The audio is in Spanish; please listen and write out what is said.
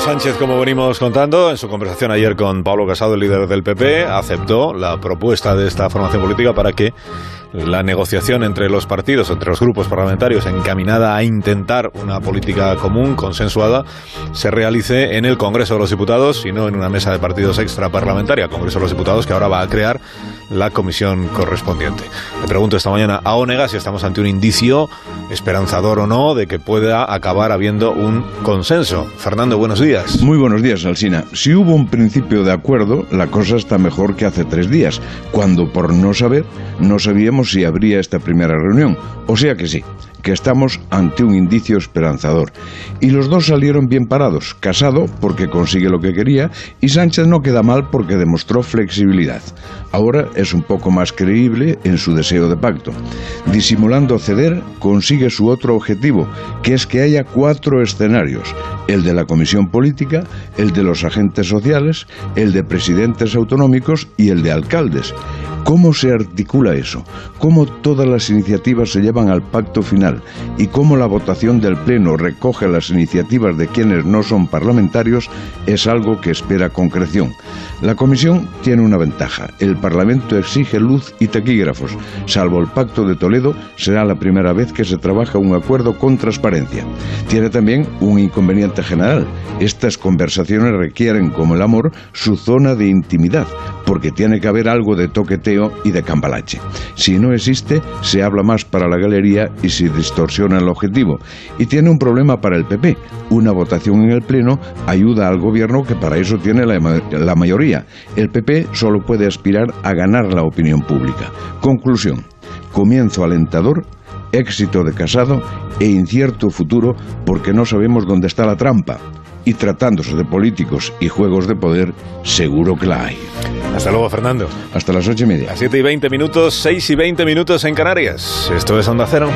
Sánchez, como venimos contando, en su conversación ayer con Pablo Casado, el líder del PP, aceptó la propuesta de esta formación política para que la negociación entre los partidos, entre los grupos parlamentarios, encaminada a intentar una política común, consensuada, se realice en el Congreso de los Diputados y no en una mesa de partidos extraparlamentaria, Congreso de los Diputados, que ahora va a crear la comisión correspondiente. Le pregunto esta mañana a Onega si estamos ante un indicio esperanzador o no de que pueda acabar habiendo un consenso. Fernando, buenos días. Muy buenos días, Alsina. Si hubo un principio de acuerdo, la cosa está mejor que hace tres días, cuando por no saber no sabíamos si habría esta primera reunión. O sea que sí, que estamos ante un indicio esperanzador. Y los dos salieron bien parados, Casado porque consigue lo que quería y Sánchez no queda mal porque demostró flexibilidad. Ahora es un poco más creíble en su deseo de pacto. Disimulando ceder, consigue su otro objetivo, que es que haya cuatro escenarios, el de la Comisión Política, el de los agentes sociales, el de presidentes autonómicos y el de alcaldes. ¿Cómo se articula eso? ¿Cómo todas las iniciativas se llevan al pacto final? ¿Y cómo la votación del Pleno recoge las iniciativas de quienes no son parlamentarios? Es algo que espera concreción. La Comisión tiene una ventaja. El Parlamento exige luz y taquígrafos. Salvo el Pacto de Toledo, será la primera vez que se trabaja un acuerdo con transparencia. Tiene también un inconveniente general. Estas conversaciones requieren, como el amor, su zona de intimidad, porque tiene que haber algo de toqueteo y de cambalache. Si no existe, se habla más para la galería y se distorsiona el objetivo. Y tiene un problema para el PP. Una votación en el Pleno ayuda al gobierno que para eso tiene la, mayoría. El PP solo puede aspirar a ganar la opinión pública. Conclusión. Comienzo alentador éxito de casado e incierto futuro porque no sabemos dónde está la trampa y tratándose de políticos y juegos de poder, seguro que la hay. Hasta luego, Fernando. Hasta las ocho y media. A siete y veinte minutos, seis y veinte minutos en Canarias. Esto es Onda Cero.